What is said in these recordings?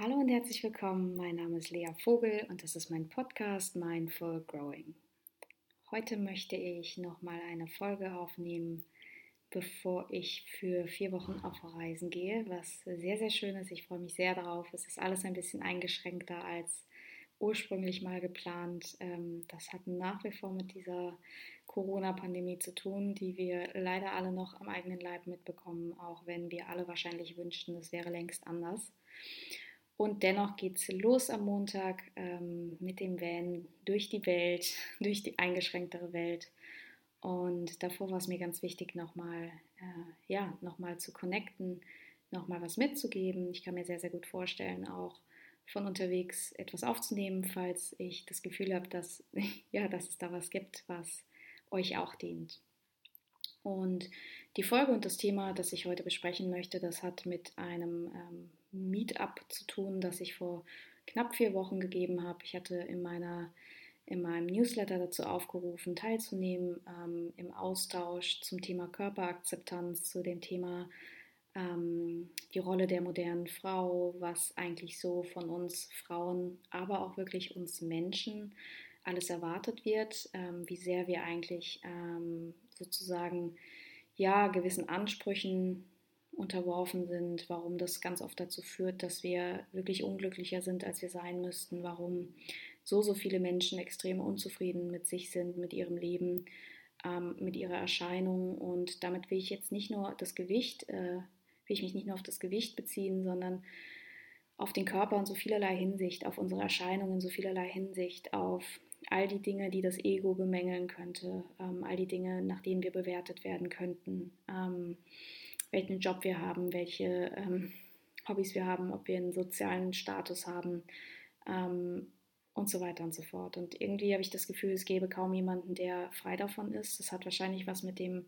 Hallo und herzlich willkommen. Mein Name ist Lea Vogel und das ist mein Podcast Mindful Growing. Heute möchte ich nochmal eine Folge aufnehmen, bevor ich für vier Wochen auf Reisen gehe, was sehr, sehr schön ist. Ich freue mich sehr darauf. Es ist alles ein bisschen eingeschränkter als ursprünglich mal geplant. Ähm, das hat nach wie vor mit dieser Corona-Pandemie zu tun, die wir leider alle noch am eigenen Leib mitbekommen, auch wenn wir alle wahrscheinlich wünschten, es wäre längst anders. Und dennoch geht es los am Montag ähm, mit dem Van durch die Welt, durch die eingeschränktere Welt. Und davor war es mir ganz wichtig, nochmal äh, ja, noch zu connecten, nochmal was mitzugeben. Ich kann mir sehr, sehr gut vorstellen, auch von unterwegs etwas aufzunehmen, falls ich das Gefühl habe, dass, ja, dass es da was gibt, was euch auch dient. Und die Folge und das Thema, das ich heute besprechen möchte, das hat mit einem ähm, Meetup zu tun, das ich vor knapp vier Wochen gegeben habe. Ich hatte in, meiner, in meinem Newsletter dazu aufgerufen, teilzunehmen ähm, im Austausch zum Thema Körperakzeptanz, zu dem Thema ähm, die Rolle der modernen Frau, was eigentlich so von uns Frauen, aber auch wirklich uns Menschen alles erwartet wird, ähm, wie sehr wir eigentlich ähm, sozusagen ja gewissen Ansprüchen unterworfen sind, warum das ganz oft dazu führt, dass wir wirklich unglücklicher sind, als wir sein müssten, warum so, so viele Menschen extrem unzufrieden mit sich sind, mit ihrem Leben, ähm, mit ihrer Erscheinung. Und damit will ich jetzt nicht nur das Gewicht, äh, will ich mich nicht nur auf das Gewicht beziehen, sondern auf den Körper in so vielerlei Hinsicht, auf unsere Erscheinung in so vielerlei Hinsicht, auf all die Dinge, die das Ego bemängeln könnte, ähm, all die Dinge, nach denen wir bewertet werden könnten. Ähm, welchen Job wir haben, welche ähm, Hobbys wir haben, ob wir einen sozialen Status haben ähm, und so weiter und so fort. Und irgendwie habe ich das Gefühl, es gäbe kaum jemanden, der frei davon ist. Das hat wahrscheinlich was mit dem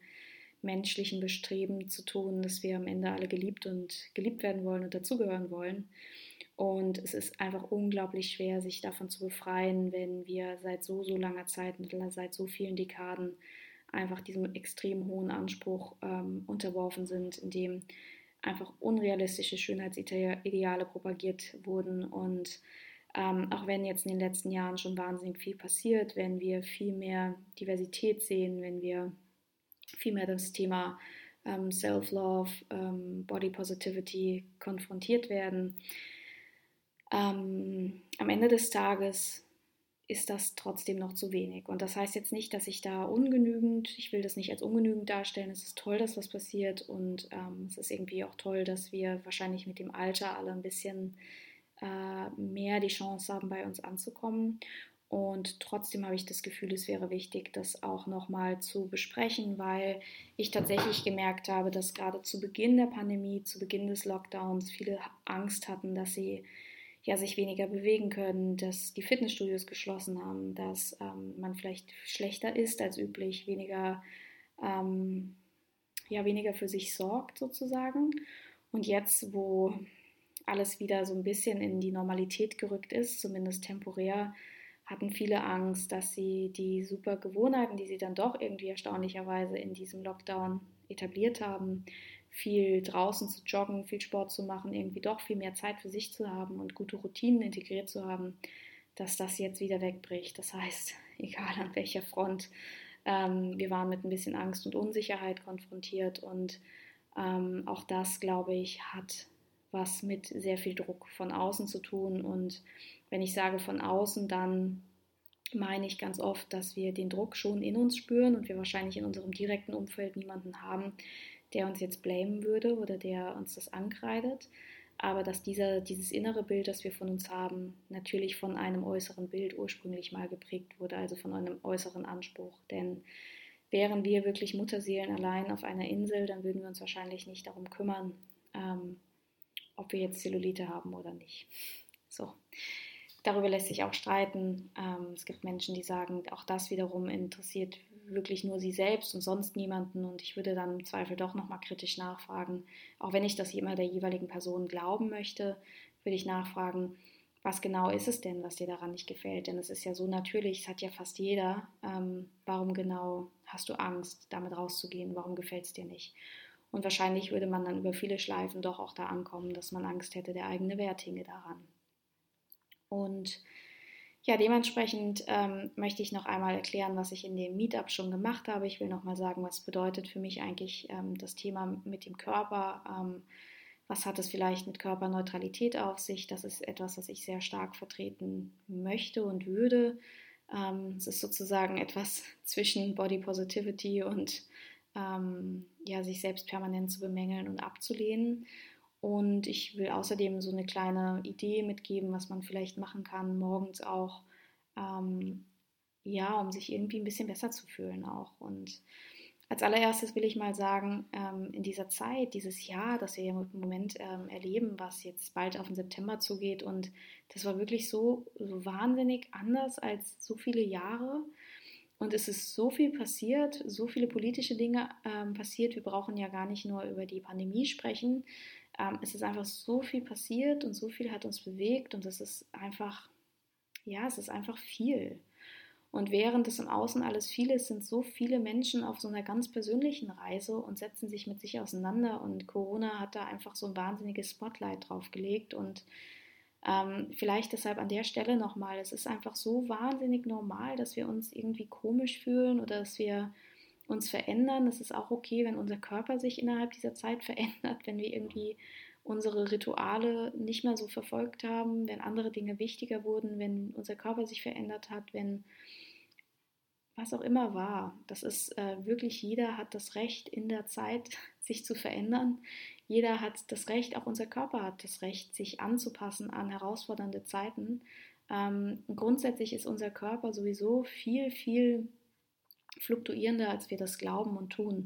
menschlichen Bestreben zu tun, dass wir am Ende alle geliebt und geliebt werden wollen und dazugehören wollen. Und es ist einfach unglaublich schwer, sich davon zu befreien, wenn wir seit so, so langer Zeit, seit so vielen Dekaden einfach diesem extrem hohen Anspruch ähm, unterworfen sind, in dem einfach unrealistische Schönheitsideale propagiert wurden. Und ähm, auch wenn jetzt in den letzten Jahren schon wahnsinnig viel passiert, wenn wir viel mehr Diversität sehen, wenn wir viel mehr das Thema ähm, Self-Love, ähm, Body Positivity konfrontiert werden, ähm, am Ende des Tages ist das trotzdem noch zu wenig. Und das heißt jetzt nicht, dass ich da ungenügend, ich will das nicht als ungenügend darstellen. Es ist toll, dass was passiert und ähm, es ist irgendwie auch toll, dass wir wahrscheinlich mit dem Alter alle ein bisschen äh, mehr die Chance haben, bei uns anzukommen. Und trotzdem habe ich das Gefühl, es wäre wichtig, das auch nochmal zu besprechen, weil ich tatsächlich gemerkt habe, dass gerade zu Beginn der Pandemie, zu Beginn des Lockdowns viele Angst hatten, dass sie ja, sich weniger bewegen können, dass die Fitnessstudios geschlossen haben, dass ähm, man vielleicht schlechter ist als üblich, weniger, ähm, ja, weniger für sich sorgt sozusagen. Und jetzt, wo alles wieder so ein bisschen in die Normalität gerückt ist, zumindest temporär, hatten viele Angst, dass sie die super Gewohnheiten, die sie dann doch irgendwie erstaunlicherweise in diesem Lockdown etabliert haben, viel draußen zu joggen, viel Sport zu machen, irgendwie doch viel mehr Zeit für sich zu haben und gute Routinen integriert zu haben, dass das jetzt wieder wegbricht. Das heißt, egal an welcher Front, ähm, wir waren mit ein bisschen Angst und Unsicherheit konfrontiert und ähm, auch das, glaube ich, hat was mit sehr viel Druck von außen zu tun. Und wenn ich sage von außen, dann meine ich ganz oft, dass wir den Druck schon in uns spüren und wir wahrscheinlich in unserem direkten Umfeld niemanden haben, der uns jetzt blamen würde oder der uns das ankreidet, aber dass dieser, dieses innere Bild, das wir von uns haben, natürlich von einem äußeren Bild ursprünglich mal geprägt wurde, also von einem äußeren Anspruch. Denn wären wir wirklich Mutterseelen allein auf einer Insel, dann würden wir uns wahrscheinlich nicht darum kümmern, ähm, ob wir jetzt Zellulite haben oder nicht. So. Darüber lässt sich auch streiten. Ähm, es gibt Menschen, die sagen, auch das wiederum interessiert wirklich nur sie selbst und sonst niemanden. Und ich würde dann im Zweifel doch nochmal kritisch nachfragen. Auch wenn ich das immer der jeweiligen Person glauben möchte, würde ich nachfragen, was genau ist es denn, was dir daran nicht gefällt? Denn es ist ja so natürlich, es hat ja fast jeder. Ähm, warum genau hast du Angst, damit rauszugehen? Warum gefällt es dir nicht? Und wahrscheinlich würde man dann über viele Schleifen doch auch da ankommen, dass man Angst hätte, der eigene Wert hinge daran. Und ja, dementsprechend ähm, möchte ich noch einmal erklären, was ich in dem Meetup schon gemacht habe. Ich will noch mal sagen, was bedeutet für mich eigentlich ähm, das Thema mit dem Körper. Ähm, was hat es vielleicht mit Körperneutralität auf sich? Das ist etwas, was ich sehr stark vertreten möchte und würde. Ähm, es ist sozusagen etwas zwischen Body Positivity und ähm, ja, sich selbst permanent zu bemängeln und abzulehnen. Und ich will außerdem so eine kleine Idee mitgeben, was man vielleicht machen kann, morgens auch, ähm, ja, um sich irgendwie ein bisschen besser zu fühlen auch. Und als allererstes will ich mal sagen, ähm, in dieser Zeit, dieses Jahr, das wir im Moment ähm, erleben, was jetzt bald auf den September zugeht, und das war wirklich so, so wahnsinnig anders als so viele Jahre. Und es ist so viel passiert, so viele politische Dinge ähm, passiert. Wir brauchen ja gar nicht nur über die Pandemie sprechen. Ähm, es ist einfach so viel passiert und so viel hat uns bewegt und es ist einfach, ja, es ist einfach viel. Und während es im Außen alles viel ist, sind so viele Menschen auf so einer ganz persönlichen Reise und setzen sich mit sich auseinander. Und Corona hat da einfach so ein wahnsinniges Spotlight drauf gelegt. Und ähm, vielleicht deshalb an der Stelle nochmal, es ist einfach so wahnsinnig normal, dass wir uns irgendwie komisch fühlen oder dass wir uns verändern. Es ist auch okay, wenn unser Körper sich innerhalb dieser Zeit verändert, wenn wir irgendwie unsere Rituale nicht mehr so verfolgt haben, wenn andere Dinge wichtiger wurden, wenn unser Körper sich verändert hat, wenn was auch immer war. Das ist äh, wirklich, jeder hat das Recht in der Zeit, sich zu verändern. Jeder hat das Recht, auch unser Körper hat das Recht, sich anzupassen an herausfordernde Zeiten. Ähm, grundsätzlich ist unser Körper sowieso viel, viel fluktuierender, als wir das glauben und tun.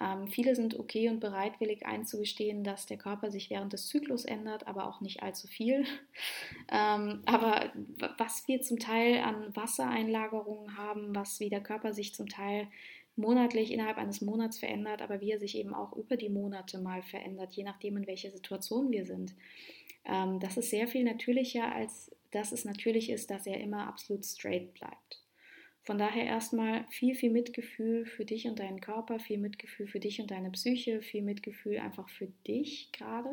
Ähm, viele sind okay und bereitwillig einzugestehen, dass der Körper sich während des Zyklus ändert, aber auch nicht allzu viel. Ähm, aber was wir zum Teil an Wassereinlagerungen haben, was wie der Körper sich zum Teil monatlich innerhalb eines Monats verändert, aber wie er sich eben auch über die Monate mal verändert, je nachdem, in welcher Situation wir sind. Ähm, das ist sehr viel natürlicher, als dass es natürlich ist, dass er immer absolut straight bleibt. Von daher erstmal viel, viel Mitgefühl für dich und deinen Körper, viel Mitgefühl für dich und deine Psyche, viel Mitgefühl einfach für dich gerade.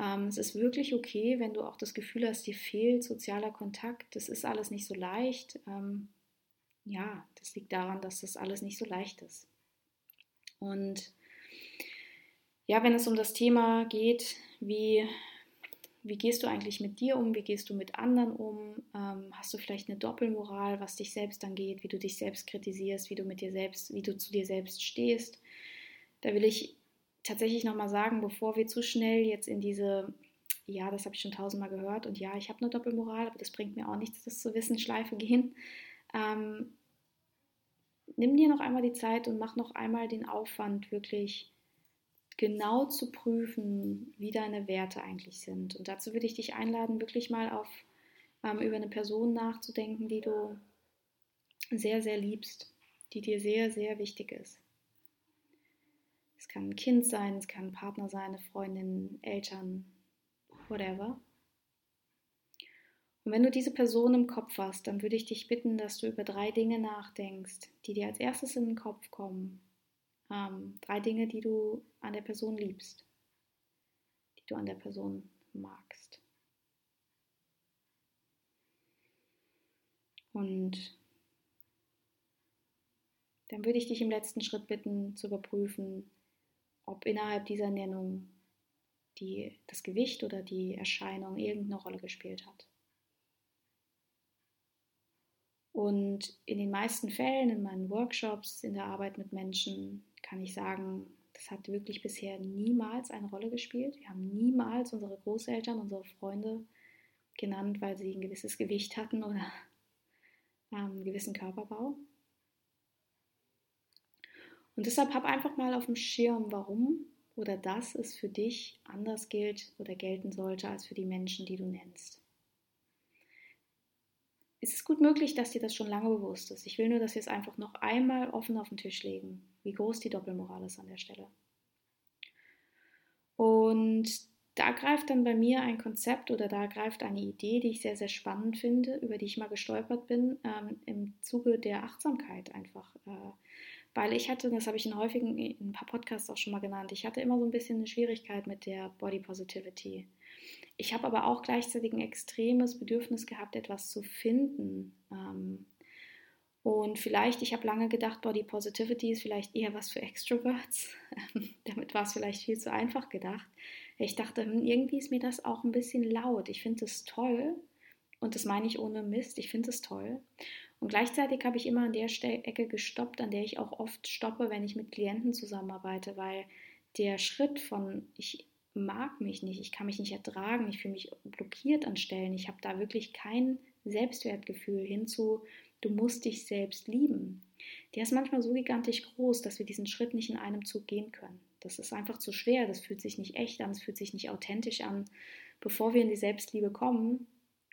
Ähm, es ist wirklich okay, wenn du auch das Gefühl hast, dir fehlt sozialer Kontakt. Das ist alles nicht so leicht. Ähm, ja, das liegt daran, dass das alles nicht so leicht ist. Und ja, wenn es um das Thema geht, wie wie gehst du eigentlich mit dir um, wie gehst du mit anderen um, ähm, hast du vielleicht eine Doppelmoral, was dich selbst angeht, wie du dich selbst kritisierst, wie du mit dir selbst, wie du zu dir selbst stehst. Da will ich tatsächlich nochmal sagen, bevor wir zu schnell jetzt in diese, ja, das habe ich schon tausendmal gehört und ja, ich habe eine Doppelmoral, aber das bringt mir auch nichts, das zu wissen, Schleife gehen. Ähm, nimm dir noch einmal die Zeit und mach noch einmal den Aufwand, wirklich genau zu prüfen, wie deine Werte eigentlich sind. Und dazu würde ich dich einladen, wirklich mal auf ähm, über eine Person nachzudenken, die du sehr, sehr liebst, die dir sehr, sehr wichtig ist. Es kann ein Kind sein, es kann ein Partner sein, eine Freundin, Eltern, whatever. Und wenn du diese Person im Kopf hast, dann würde ich dich bitten, dass du über drei Dinge nachdenkst, die dir als erstes in den Kopf kommen ähm, drei Dinge, die du an der Person liebst, die du an der Person magst. Und dann würde ich dich im letzten Schritt bitten zu überprüfen, ob innerhalb dieser Nennung die, das Gewicht oder die Erscheinung irgendeine Rolle gespielt hat. Und in den meisten Fällen, in meinen Workshops, in der Arbeit mit Menschen, kann ich sagen, das hat wirklich bisher niemals eine Rolle gespielt. Wir haben niemals unsere Großeltern, unsere Freunde genannt, weil sie ein gewisses Gewicht hatten oder ähm, einen gewissen Körperbau. Und deshalb hab einfach mal auf dem Schirm, warum oder dass es für dich anders gilt oder gelten sollte als für die Menschen, die du nennst es ist gut möglich, dass dir das schon lange bewusst ist. Ich will nur, dass wir es einfach noch einmal offen auf den Tisch legen, wie groß die Doppelmoral ist an der Stelle. Und da greift dann bei mir ein Konzept oder da greift eine Idee, die ich sehr, sehr spannend finde, über die ich mal gestolpert bin, ähm, im Zuge der Achtsamkeit einfach. Äh, Weil ich hatte, das habe ich in häufigen, in ein paar Podcasts auch schon mal genannt, ich hatte immer so ein bisschen eine Schwierigkeit mit der Body Positivity. Ich habe aber auch gleichzeitig ein extremes Bedürfnis gehabt, etwas zu finden. Ähm, und vielleicht, ich habe lange gedacht, Body Positivity ist vielleicht eher was für Extroverts. Damit war es vielleicht viel zu einfach gedacht. Ich dachte, hm, irgendwie ist mir das auch ein bisschen laut. Ich finde es toll. Und das meine ich ohne Mist. Ich finde es toll. Und gleichzeitig habe ich immer an der Ecke gestoppt, an der ich auch oft stoppe, wenn ich mit Klienten zusammenarbeite, weil der Schritt von ich mag mich nicht, ich kann mich nicht ertragen, ich fühle mich blockiert an Stellen, ich habe da wirklich kein Selbstwertgefühl hinzu, du musst dich selbst lieben. Der ist manchmal so gigantisch groß, dass wir diesen Schritt nicht in einem Zug gehen können. Das ist einfach zu schwer, das fühlt sich nicht echt an, es fühlt sich nicht authentisch an. Bevor wir in die Selbstliebe kommen,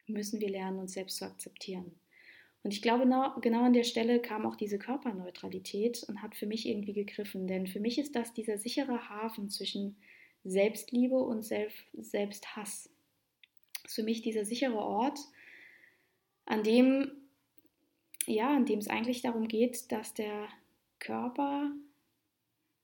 müssen wir lernen, uns selbst zu akzeptieren. Und ich glaube, genau, genau an der Stelle kam auch diese Körperneutralität und hat für mich irgendwie gegriffen. Denn für mich ist das dieser sichere Hafen zwischen Selbstliebe und Selbsthass. Das ist für mich dieser sichere Ort, an dem ja, in dem es eigentlich darum geht, dass der Körper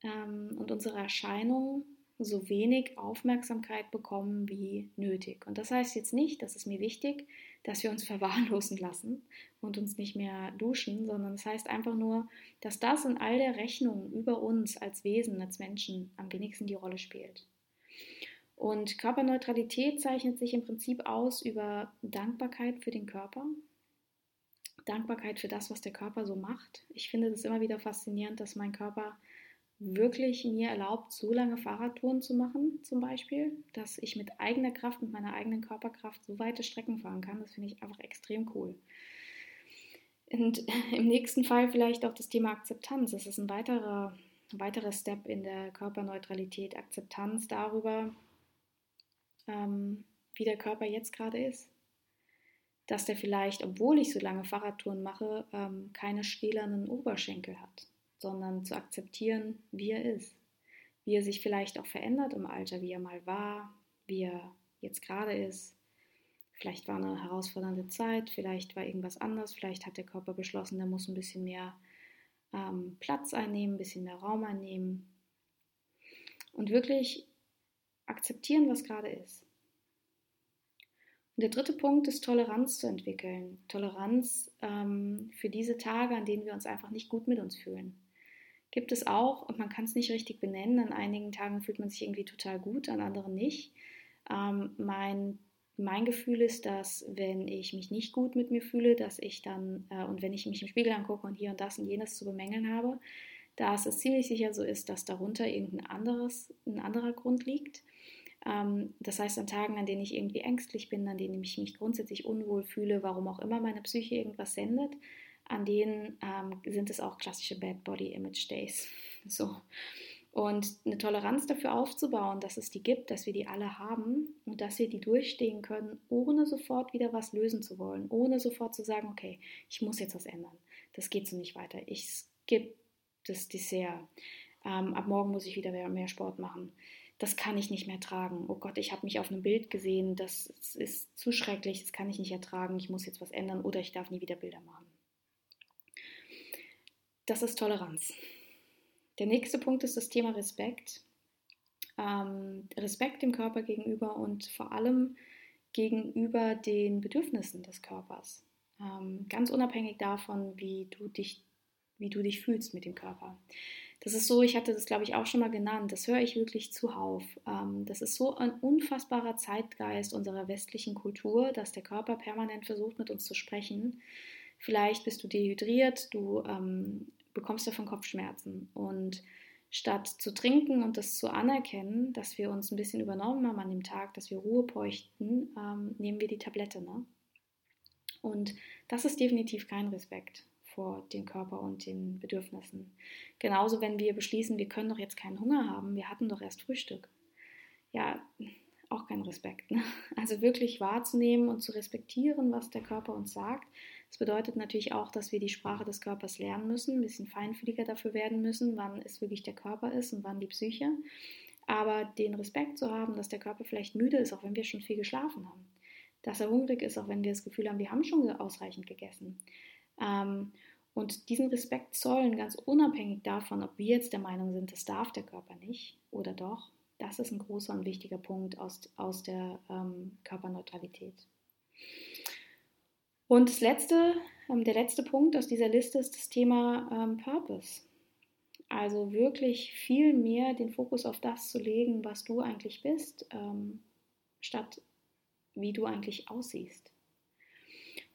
ähm, und unsere Erscheinungen so wenig Aufmerksamkeit bekommen wie nötig. Und das heißt jetzt nicht, das ist mir wichtig, dass wir uns verwahrlosen lassen und uns nicht mehr duschen, sondern es das heißt einfach nur, dass das in all der Rechnung über uns als Wesen, als Menschen am wenigsten die Rolle spielt. Und Körperneutralität zeichnet sich im Prinzip aus über Dankbarkeit für den Körper, Dankbarkeit für das, was der Körper so macht. Ich finde es immer wieder faszinierend, dass mein Körper wirklich mir erlaubt, so lange Fahrradtouren zu machen, zum Beispiel, dass ich mit eigener Kraft, mit meiner eigenen Körperkraft so weite Strecken fahren kann. Das finde ich einfach extrem cool. Und im nächsten Fall vielleicht auch das Thema Akzeptanz. Das ist ein weiterer, ein weiterer Step in der Körperneutralität. Akzeptanz darüber, ähm, wie der Körper jetzt gerade ist dass der vielleicht, obwohl ich so lange Fahrradtouren mache, ähm, keine stählernen Oberschenkel hat, sondern zu akzeptieren, wie er ist. Wie er sich vielleicht auch verändert im Alter, wie er mal war, wie er jetzt gerade ist. Vielleicht war eine herausfordernde Zeit, vielleicht war irgendwas anders, vielleicht hat der Körper beschlossen, der muss ein bisschen mehr ähm, Platz einnehmen, ein bisschen mehr Raum einnehmen. Und wirklich akzeptieren, was gerade ist. Und der dritte Punkt ist Toleranz zu entwickeln. Toleranz ähm, für diese Tage, an denen wir uns einfach nicht gut mit uns fühlen. Gibt es auch, und man kann es nicht richtig benennen, an einigen Tagen fühlt man sich irgendwie total gut, an anderen nicht. Ähm, mein, mein Gefühl ist, dass wenn ich mich nicht gut mit mir fühle, dass ich dann, äh, und wenn ich mich im Spiegel angucke und hier und das und jenes zu bemängeln habe, dass es ziemlich sicher so ist, dass darunter irgendein anderes, ein anderer Grund liegt ähm, das heißt, an Tagen, an denen ich irgendwie ängstlich bin, an denen ich mich grundsätzlich unwohl fühle, warum auch immer meine Psyche irgendwas sendet, an denen ähm, sind es auch klassische Bad Body Image Days. So. Und eine Toleranz dafür aufzubauen, dass es die gibt, dass wir die alle haben und dass wir die durchstehen können, ohne sofort wieder was lösen zu wollen, ohne sofort zu sagen, okay, ich muss jetzt was ändern. Das geht so nicht weiter. Ich skippe das Dessert. Ähm, ab morgen muss ich wieder mehr Sport machen das kann ich nicht mehr tragen. Oh Gott, ich habe mich auf einem Bild gesehen, das ist zu schrecklich, das kann ich nicht ertragen, ich muss jetzt was ändern oder ich darf nie wieder Bilder machen. Das ist Toleranz. Der nächste Punkt ist das Thema Respekt. Ähm, Respekt dem Körper gegenüber und vor allem gegenüber den Bedürfnissen des Körpers. Ähm, ganz unabhängig davon, wie du dich, wie du dich fühlst mit dem Körper. Das ist so, ich hatte das glaube ich auch schon mal genannt, das höre ich wirklich zuhauf. Ähm, das ist so ein unfassbarer Zeitgeist unserer westlichen Kultur, dass der Körper permanent versucht, mit uns zu sprechen. Vielleicht bist du dehydriert, du ähm, bekommst davon Kopfschmerzen und statt zu trinken und das zu anerkennen, dass wir uns ein bisschen übernommen haben an dem Tag, dass wir Ruhe bräuchten, ähm, nehmen wir die Tablette. Ne? Und das ist definitiv kein Respekt vor dem Körper und den Bedürfnissen. Genauso, wenn wir beschließen, wir können doch jetzt keinen Hunger haben, wir hatten doch erst Frühstück. Ja, auch kein Respekt. Ne? Also wirklich wahrzunehmen und zu respektieren, was der Körper uns sagt. Das bedeutet natürlich auch, dass wir die Sprache des Körpers lernen müssen, ein bisschen feinfühliger dafür werden müssen, wann es wirklich der Körper ist und wann die Psyche. Aber den Respekt zu haben, dass der Körper vielleicht müde ist, auch wenn wir schon viel geschlafen haben. Dass er hungrig ist, auch wenn wir das Gefühl haben, wir haben schon ausreichend gegessen. Ähm, Und diesen Respekt zollen, ganz unabhängig davon, ob wir jetzt der Meinung sind, das darf der Körper nicht oder doch, das ist ein großer und wichtiger Punkt aus, der ähm, Körperneutralität. Und das letzte, ähm, der letzte Punkt aus dieser Liste ist das Thema ähm, Purpose. Also wirklich viel mehr den Fokus auf das zu legen, was du eigentlich bist, ähm, statt wie du eigentlich aussiehst.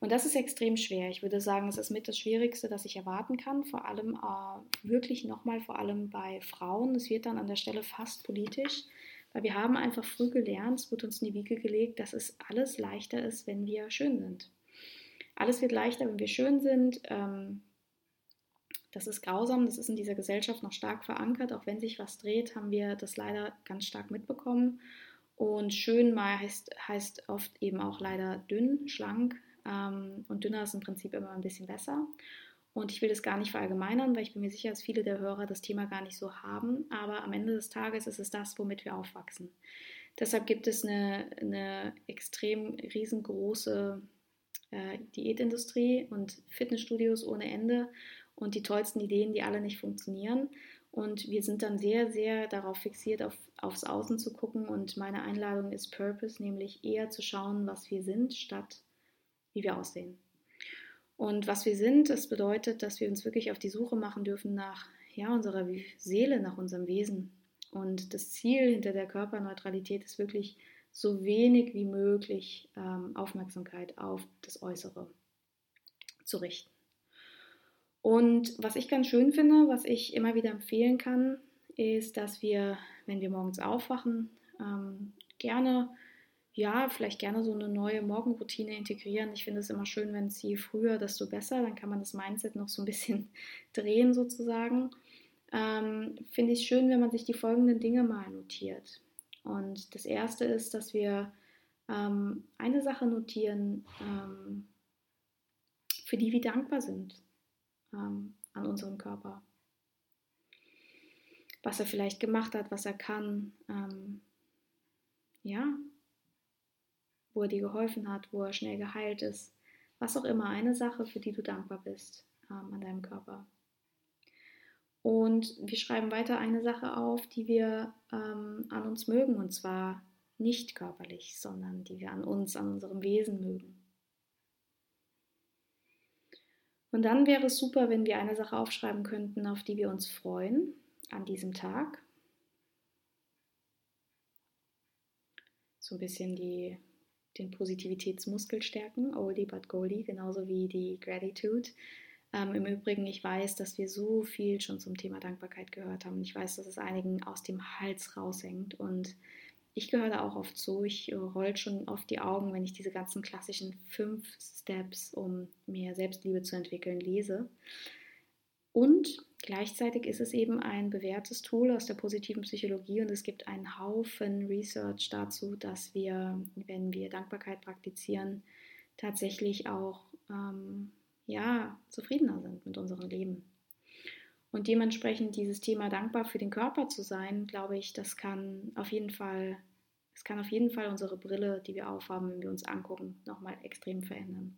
Und das ist extrem schwer. Ich würde sagen, es ist mit das Schwierigste, das ich erwarten kann. Vor allem äh, wirklich nochmal, vor allem bei Frauen. Es wird dann an der Stelle fast politisch, weil wir haben einfach früh gelernt, es wird uns in die Wiege gelegt, dass es alles leichter ist, wenn wir schön sind. Alles wird leichter, wenn wir schön sind. Ähm, das ist grausam, das ist in dieser Gesellschaft noch stark verankert. Auch wenn sich was dreht, haben wir das leider ganz stark mitbekommen. Und schön mal heißt, heißt oft eben auch leider dünn, schlank, ähm, und dünner ist im Prinzip immer ein bisschen besser. Und ich will das gar nicht verallgemeinern, weil ich bin mir sicher, dass viele der Hörer das Thema gar nicht so haben. Aber am Ende des Tages ist es das, womit wir aufwachsen. Deshalb gibt es eine, eine extrem riesengroße äh, Diätindustrie und Fitnessstudios ohne Ende und die tollsten Ideen, die alle nicht funktionieren. Und wir sind dann sehr, sehr darauf fixiert, auf, aufs Außen zu gucken. Und meine Einladung ist Purpose, nämlich eher zu schauen, was wir sind, statt wie wir aussehen. Und was wir sind, das bedeutet, dass wir uns wirklich auf die Suche machen dürfen nach ja, unserer Seele, nach unserem Wesen. Und das Ziel hinter der Körperneutralität ist wirklich so wenig wie möglich ähm, Aufmerksamkeit auf das Äußere zu richten. Und was ich ganz schön finde, was ich immer wieder empfehlen kann, ist, dass wir, wenn wir morgens aufwachen, ähm, gerne ja, vielleicht gerne so eine neue Morgenroutine integrieren. Ich finde es immer schön, wenn es je früher, desto besser. Dann kann man das Mindset noch so ein bisschen drehen sozusagen. Ähm, finde ich schön, wenn man sich die folgenden Dinge mal notiert. Und das erste ist, dass wir ähm, eine Sache notieren, ähm, für die wir dankbar sind ähm, an unserem Körper. Was er vielleicht gemacht hat, was er kann. Ähm, ja, wo er dir geholfen hat, wo er schnell geheilt ist. Was auch immer, eine Sache, für die du dankbar bist ähm, an deinem Körper. Und wir schreiben weiter eine Sache auf, die wir ähm, an uns mögen, und zwar nicht körperlich, sondern die wir an uns, an unserem Wesen mögen. Und dann wäre es super, wenn wir eine Sache aufschreiben könnten, auf die wir uns freuen an diesem Tag. So ein bisschen die den Positivitätsmuskel stärken, Oldie but Goldie, genauso wie die Gratitude. Ähm, Im Übrigen, ich weiß, dass wir so viel schon zum Thema Dankbarkeit gehört haben. Ich weiß, dass es einigen aus dem Hals raushängt und ich gehöre da auch oft zu. Ich roll schon oft die Augen, wenn ich diese ganzen klassischen fünf Steps, um mehr Selbstliebe zu entwickeln, lese. Und gleichzeitig ist es eben ein bewährtes Tool aus der positiven Psychologie und es gibt einen Haufen Research dazu, dass wir, wenn wir Dankbarkeit praktizieren, tatsächlich auch ähm, ja, zufriedener sind mit unserem Leben. Und dementsprechend dieses Thema dankbar für den Körper zu sein, glaube ich, das kann auf jeden Fall, es kann auf jeden Fall unsere Brille, die wir aufhaben, wenn wir uns angucken, nochmal extrem verändern.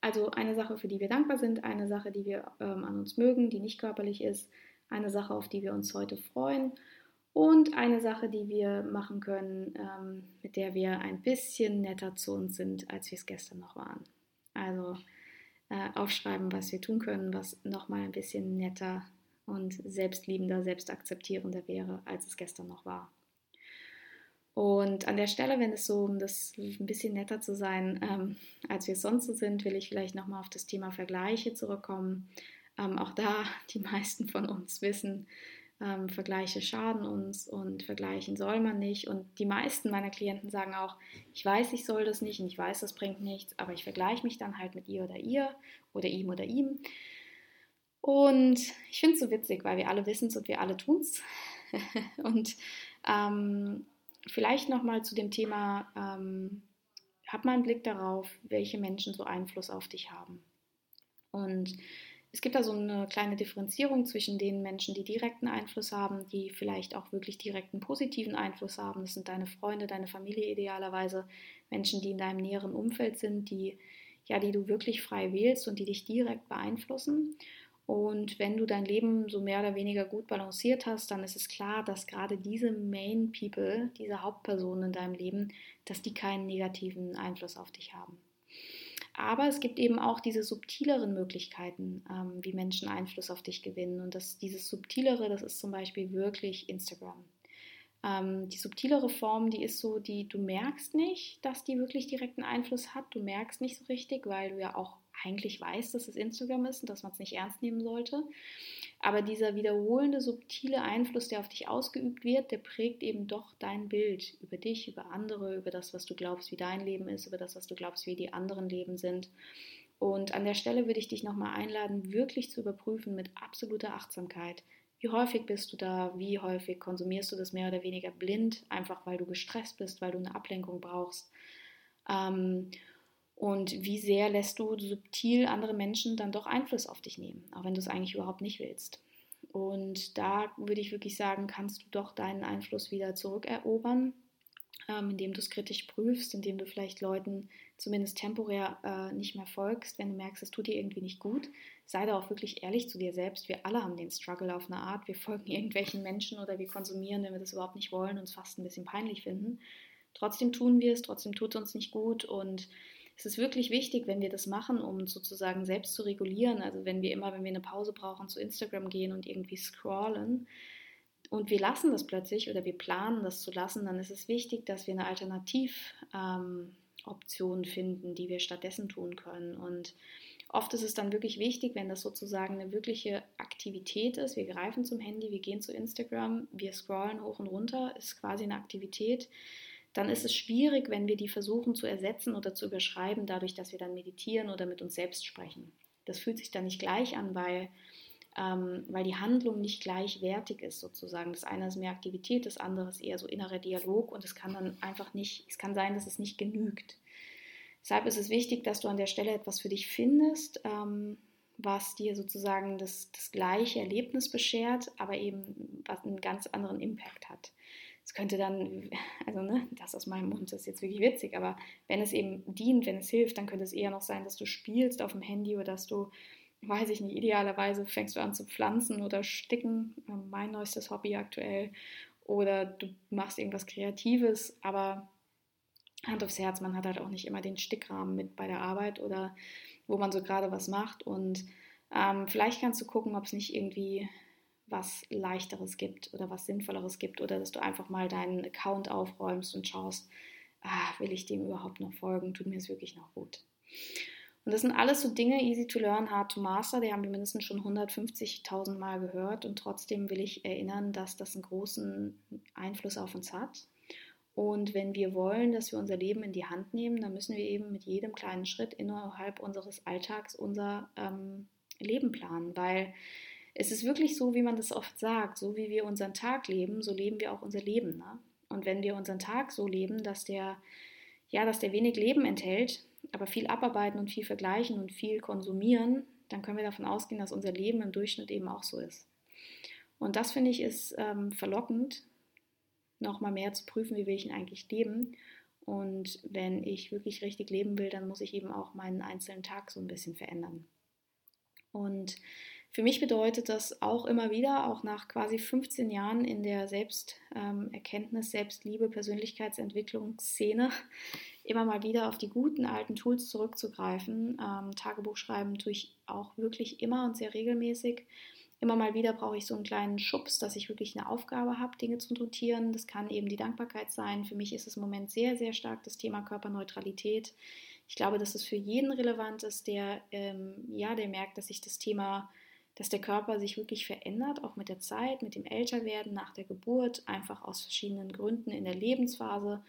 Also eine Sache, für die wir dankbar sind, eine Sache, die wir ähm, an uns mögen, die nicht körperlich ist, eine Sache, auf die wir uns heute freuen und eine Sache, die wir machen können, ähm, mit der wir ein bisschen netter zu uns sind, als wir es gestern noch waren. Also äh, aufschreiben, was wir tun können, was nochmal ein bisschen netter und selbstliebender, selbstakzeptierender wäre, als es gestern noch war. Und an der Stelle, wenn es so, um das ein bisschen netter zu sein, ähm, als wir es sonst so sind, will ich vielleicht nochmal auf das Thema Vergleiche zurückkommen. Ähm, auch da, die meisten von uns wissen, ähm, Vergleiche schaden uns und vergleichen soll man nicht. Und die meisten meiner Klienten sagen auch, ich weiß, ich soll das nicht und ich weiß, das bringt nichts, aber ich vergleiche mich dann halt mit ihr oder ihr oder ihm oder ihm. Und ich finde es so witzig, weil wir alle wissen es und wir alle tun es. und ähm, vielleicht nochmal zu dem Thema, ähm, hab mal einen Blick darauf, welche Menschen so Einfluss auf dich haben. Und es gibt da so eine kleine Differenzierung zwischen den Menschen, die direkten Einfluss haben, die vielleicht auch wirklich direkten positiven Einfluss haben. Das sind deine Freunde, deine Familie idealerweise, Menschen, die in deinem näheren Umfeld sind, die ja, die du wirklich frei wählst und die dich direkt beeinflussen. Und wenn du dein Leben so mehr oder weniger gut balanciert hast, dann ist es klar, dass gerade diese Main People, diese Hauptpersonen in deinem Leben, dass die keinen negativen Einfluss auf dich haben. Aber es gibt eben auch diese subtileren Möglichkeiten, ähm, wie Menschen Einfluss auf dich gewinnen. Und das, dieses subtilere, das ist zum Beispiel wirklich Instagram. Ähm, die subtilere Form, die ist so, die du merkst nicht, dass die wirklich direkten Einfluss hat. Du merkst nicht so richtig, weil du ja auch eigentlich weiß, dass es Instagram ist und dass man es nicht ernst nehmen sollte. Aber dieser wiederholende, subtile Einfluss, der auf dich ausgeübt wird, der prägt eben doch dein Bild über dich, über andere, über das, was du glaubst, wie dein Leben ist, über das, was du glaubst, wie die anderen Leben sind. Und an der Stelle würde ich dich nochmal einladen, wirklich zu überprüfen mit absoluter Achtsamkeit. Wie häufig bist du da? Wie häufig konsumierst du das mehr oder weniger blind, einfach weil du gestresst bist, weil du eine Ablenkung brauchst? Ähm, und wie sehr lässt du subtil andere Menschen dann doch Einfluss auf dich nehmen, auch wenn du es eigentlich überhaupt nicht willst. Und da würde ich wirklich sagen, kannst du doch deinen Einfluss wieder zurückerobern, ähm, indem du es kritisch prüfst, indem du vielleicht Leuten zumindest temporär äh, nicht mehr folgst, wenn du merkst, es tut dir irgendwie nicht gut. Sei da auch wirklich ehrlich zu dir selbst. Wir alle haben den Struggle auf eine Art. Wir folgen irgendwelchen Menschen oder wir konsumieren, wenn wir das überhaupt nicht wollen und es fast ein bisschen peinlich finden. Trotzdem tun wir es, trotzdem tut es uns nicht gut und es ist wirklich wichtig, wenn wir das machen, um sozusagen selbst zu regulieren. Also wenn wir immer, wenn wir eine Pause brauchen, zu Instagram gehen und irgendwie scrollen und wir lassen das plötzlich oder wir planen das zu lassen, dann ist es wichtig, dass wir eine Alternativoption ähm, finden, die wir stattdessen tun können. Und oft ist es dann wirklich wichtig, wenn das sozusagen eine wirkliche Aktivität ist. Wir greifen zum Handy, wir gehen zu Instagram, wir scrollen hoch und runter, ist quasi eine Aktivität dann ist es schwierig, wenn wir die versuchen zu ersetzen oder zu überschreiben, dadurch, dass wir dann meditieren oder mit uns selbst sprechen. Das fühlt sich dann nicht gleich an, weil, ähm, weil die Handlung nicht gleichwertig ist sozusagen. Das eine ist mehr Aktivität, das andere ist eher so innerer Dialog und es kann dann einfach nicht, es kann sein, dass es nicht genügt. Deshalb ist es wichtig, dass du an der Stelle etwas für dich findest, ähm, was dir sozusagen das, das gleiche Erlebnis beschert, aber eben was einen ganz anderen Impact hat es könnte dann, also ne, das aus meinem Mund ist jetzt wirklich witzig, aber wenn es eben dient, wenn es hilft, dann könnte es eher noch sein, dass du spielst auf dem Handy oder dass du, weiß ich nicht, idealerweise fängst du an zu pflanzen oder sticken, ähm, mein neuestes Hobby aktuell, oder du machst irgendwas Kreatives, aber Hand aufs Herz, man hat halt auch nicht immer den Stickrahmen mit bei der Arbeit oder wo man so gerade was macht und ähm, vielleicht kannst du gucken, ob es nicht irgendwie was leichteres gibt oder was sinnvolleres gibt oder dass du einfach mal deinen Account aufräumst und schaust, ah, will ich dem überhaupt noch folgen, tut mir es wirklich noch gut. Und das sind alles so Dinge, easy to learn, hard to master, die haben wir mindestens schon 150.000 Mal gehört und trotzdem will ich erinnern, dass das einen großen Einfluss auf uns hat. Und wenn wir wollen, dass wir unser Leben in die Hand nehmen, dann müssen wir eben mit jedem kleinen Schritt innerhalb unseres Alltags unser ähm, Leben planen, weil es ist wirklich so, wie man das oft sagt, so wie wir unseren Tag leben, so leben wir auch unser Leben. Ne? Und wenn wir unseren Tag so leben, dass der, ja, dass der wenig Leben enthält, aber viel abarbeiten und viel vergleichen und viel konsumieren, dann können wir davon ausgehen, dass unser Leben im Durchschnitt eben auch so ist. Und das finde ich ist ähm, verlockend, nochmal mehr zu prüfen, wie will ich denn eigentlich leben. Und wenn ich wirklich richtig leben will, dann muss ich eben auch meinen einzelnen Tag so ein bisschen verändern. Und für mich bedeutet das auch immer wieder, auch nach quasi 15 Jahren in der Selbsterkenntnis, Selbstliebe, Persönlichkeitsentwicklungsszene, immer mal wieder auf die guten alten Tools zurückzugreifen. Ähm, Tagebuch schreiben tue ich auch wirklich immer und sehr regelmäßig. Immer mal wieder brauche ich so einen kleinen Schubs, dass ich wirklich eine Aufgabe habe, Dinge zu notieren. Das kann eben die Dankbarkeit sein. Für mich ist es im Moment sehr, sehr stark das Thema Körperneutralität. Ich glaube, dass es für jeden relevant ist, der, ähm, ja, der merkt, dass sich das Thema dass der Körper sich wirklich verändert, auch mit der Zeit, mit dem Älterwerden, nach der Geburt, einfach aus verschiedenen Gründen in der Lebensphase.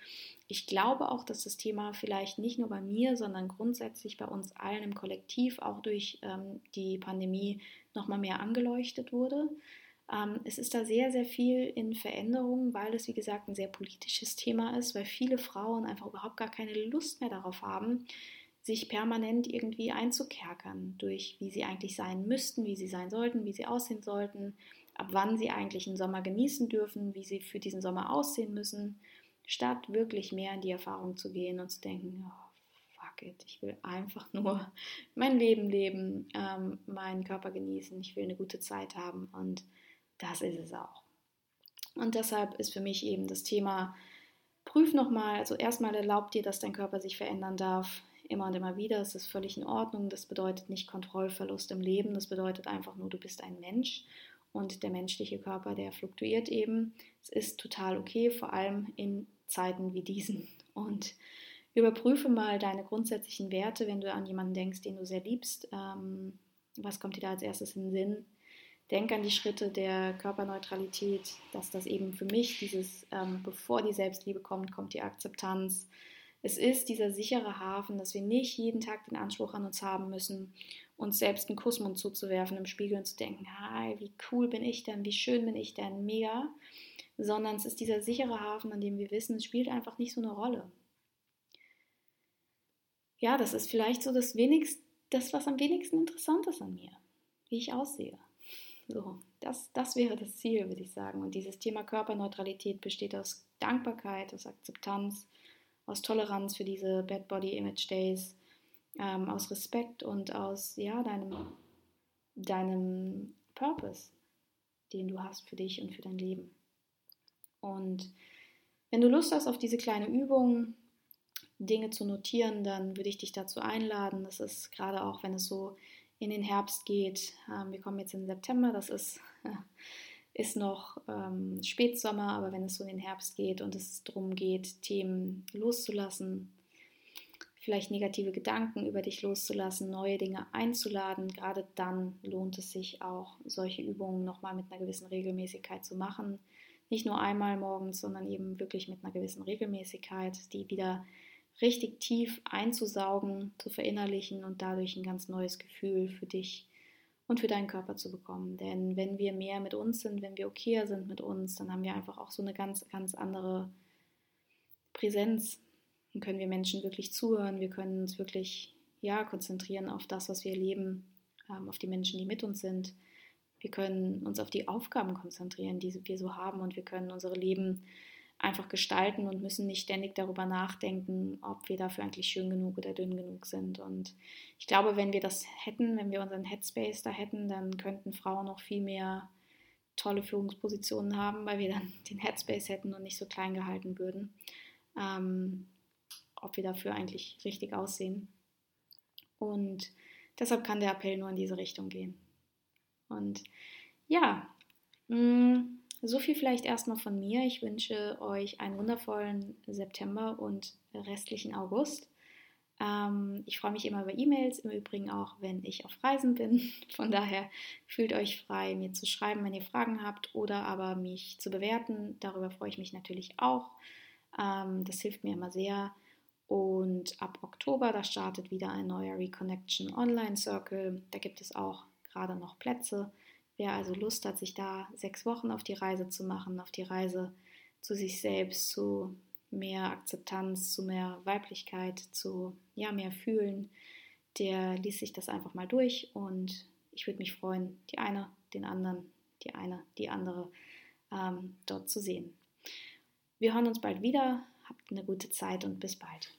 Ich glaube auch, dass das Thema vielleicht nicht nur bei mir, sondern grundsätzlich bei uns allen im Kollektiv auch durch ähm, die Pandemie nochmal mehr angeleuchtet wurde. Ähm, es ist da sehr, sehr viel in Veränderung, weil es, wie gesagt, ein sehr politisches Thema ist, weil viele Frauen einfach überhaupt gar keine Lust mehr darauf haben, sich permanent irgendwie einzukerkern durch, wie sie eigentlich sein müssten, wie sie sein sollten, wie sie aussehen sollten, ab wann sie eigentlich einen Sommer genießen dürfen, wie sie für diesen Sommer aussehen müssen, statt wirklich mehr in die Erfahrung zu gehen und zu denken, oh, fuck, it, ich will einfach nur mein Leben leben, ähm, meinen Körper genießen, ich will eine gute Zeit haben und das ist es auch. Und deshalb ist für mich eben das Thema, prüf nochmal, also erstmal erlaubt dir, dass dein Körper sich verändern darf, immer und immer wieder, es ist völlig in Ordnung, das bedeutet nicht Kontrollverlust im Leben, das bedeutet einfach nur, du bist ein Mensch und der menschliche Körper, der fluktuiert eben. Es ist total okay, vor allem in Zeiten wie diesen. Und überprüfe mal deine grundsätzlichen Werte, wenn du an jemanden denkst, den du sehr liebst. Ähm, was kommt dir da als erstes in den Sinn? Denk an die Schritte der Körperneutralität, dass das eben für mich dieses, ähm, bevor die Selbstliebe kommt, kommt die Akzeptanz. Es ist dieser sichere Hafen, dass wir nicht jeden Tag den Anspruch an uns haben müssen, uns selbst einen Kussmund zuzuwerfen im Spiegel und zu denken, hi, wie cool bin ich denn, wie schön bin ich denn, mega, sondern es ist dieser sichere Hafen, an dem wir wissen, es spielt einfach nicht so eine Rolle. Ja, das ist vielleicht so das wenigst, das, was am wenigsten interessant ist an mir, wie ich aussehe. So, das, das wäre das Ziel, würde ich sagen. Und dieses Thema Körperneutralität besteht aus Dankbarkeit, aus Akzeptanz, aus Toleranz für diese Bad Body Image Days, ähm, aus Respekt und aus ja, deinem, deinem Purpose, den du hast für dich und für dein Leben. Und wenn du Lust hast auf diese kleine Übung, Dinge zu notieren, dann würde ich dich dazu einladen. Das ist gerade auch, wenn es so in den Herbst geht. Ähm, wir kommen jetzt in September, das ist, ist noch ähm, Spätsommer, aber wenn es so in den Herbst geht und es darum geht, Themen loszulassen, vielleicht negative Gedanken über dich loszulassen, neue Dinge einzuladen, gerade dann lohnt es sich auch, solche Übungen nochmal mit einer gewissen Regelmäßigkeit zu machen. Nicht nur einmal morgens, sondern eben wirklich mit einer gewissen Regelmäßigkeit, die wieder richtig tief einzusaugen, zu verinnerlichen und dadurch ein ganz neues Gefühl für dich und für deinen Körper zu bekommen. Denn wenn wir mehr mit uns sind, wenn wir okayer sind mit uns, dann haben wir einfach auch so eine ganz, ganz andere Präsenz. Dann können wir Menschen wirklich zuhören, wir können uns wirklich ja, konzentrieren auf das, was wir erleben, ähm, auf die Menschen, die mit uns sind. Wir können uns auf die Aufgaben konzentrieren, die wir so haben und wir können unsere Leben einfach gestalten und müssen nicht ständig darüber nachdenken, ob wir dafür eigentlich schön genug oder dünn genug sind. Und ich glaube, wenn wir das hätten, wenn wir unseren Headspace da hätten, dann könnten Frauen noch viel mehr tolle Führungspositionen haben, weil wir dann den Headspace hätten und nicht so klein gehalten würden. Ähm, ob wir dafür eigentlich richtig aussehen. Und deshalb kann der Appell nur in diese Richtung gehen. Und ja, mh, mm, so viel vielleicht erstmal von mir. Ich wünsche euch einen wundervollen September und restlichen August. Ähm, ich freue mich immer über E-Mails, im Übrigen auch, wenn ich auf Reisen bin. Von daher fühlt euch frei, mir zu schreiben, wenn ihr Fragen habt oder aber mich zu bewerten. Darüber freue ich mich natürlich auch. Ähm, das hilft mir immer sehr. Und ab Oktober, da startet wieder ein neuer Reconnection Online Circle. Da gibt es auch gerade noch Plätze. Wer also Lust hat, sich da sechs Wochen auf die Reise zu machen, auf die Reise zu sich selbst, zu mehr Akzeptanz, zu mehr Weiblichkeit, zu ja, mehr Fühlen, der liest sich das einfach mal durch und ich würde mich freuen, die eine, den anderen, die eine, die andere ähm, dort zu sehen. Wir hören uns bald wieder. Habt eine gute Zeit und bis bald.